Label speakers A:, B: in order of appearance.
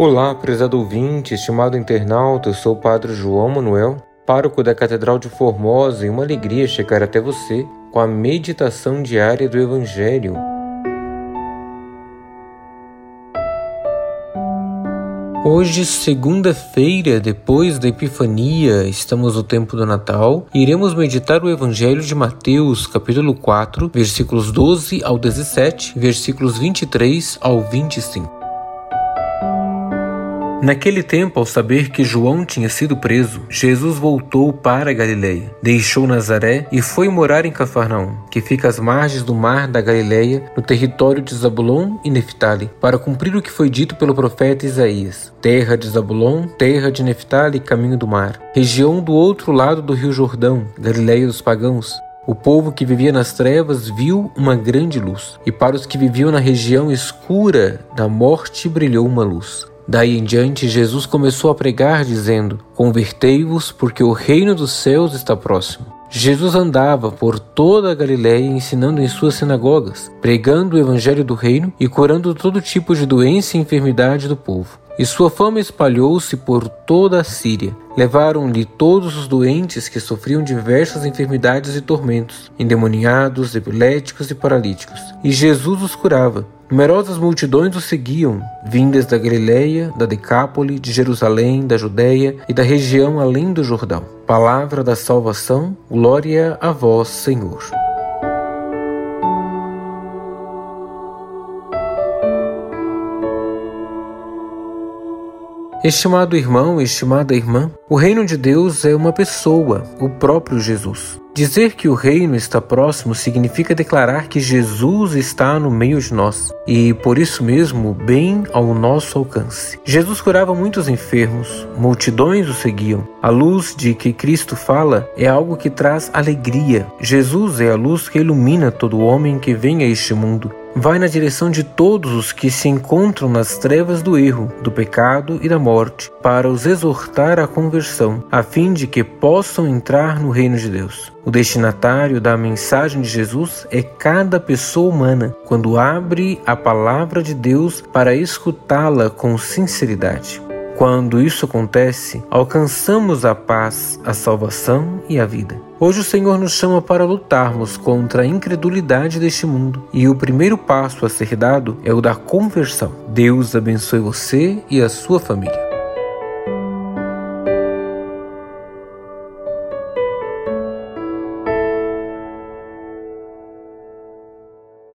A: Olá, prezado ouvinte, estimado internauta, eu sou o Padre João Manuel, pároco da Catedral de Formosa, e uma alegria chegar até você com a meditação diária do Evangelho. Hoje, segunda-feira, depois da Epifania, estamos no tempo do Natal, e iremos meditar o Evangelho de Mateus, capítulo 4, versículos 12 ao 17, versículos 23 ao 25. Naquele tempo, ao saber que João tinha sido preso, Jesus voltou para a Galiléia, deixou Nazaré e foi morar em Cafarnaum, que fica às margens do mar da Galiléia, no território de Zabulon e Neftali, para cumprir o que foi dito pelo profeta Isaías: Terra de Zabulon, terra de Neftali, caminho do mar, região do outro lado do rio Jordão, Galiléia dos pagãos. O povo que vivia nas trevas viu uma grande luz, e para os que viviam na região escura da morte brilhou uma luz. Daí em diante, Jesus começou a pregar, dizendo: Convertei-vos, porque o reino dos céus está próximo. Jesus andava por toda a Galiléia ensinando em suas sinagogas, pregando o evangelho do reino e curando todo tipo de doença e enfermidade do povo. E sua fama espalhou-se por toda a Síria. Levaram-lhe todos os doentes que sofriam diversas enfermidades e tormentos, endemoniados, epiléticos e paralíticos. E Jesus os curava. Numerosas multidões o seguiam, vindas da Galileia, da Decápole, de Jerusalém, da Judéia e da região além do Jordão. Palavra da salvação, glória a vós, Senhor. Estimado irmão, estimada irmã, o reino de Deus é uma pessoa, o próprio Jesus. Dizer que o reino está próximo significa declarar que Jesus está no meio de nós e, por isso mesmo, bem ao nosso alcance. Jesus curava muitos enfermos, multidões o seguiam. A luz de que Cristo fala é algo que traz alegria. Jesus é a luz que ilumina todo homem que vem a este mundo vai na direção de todos os que se encontram nas trevas do erro, do pecado e da morte, para os exortar à conversão, a fim de que possam entrar no reino de Deus. O destinatário da mensagem de Jesus é cada pessoa humana, quando abre a palavra de Deus para escutá-la com sinceridade. Quando isso acontece, alcançamos a paz, a salvação e a vida. Hoje o Senhor nos chama para lutarmos contra a incredulidade deste mundo, e o primeiro passo a ser dado é o da conversão. Deus abençoe você e a sua família.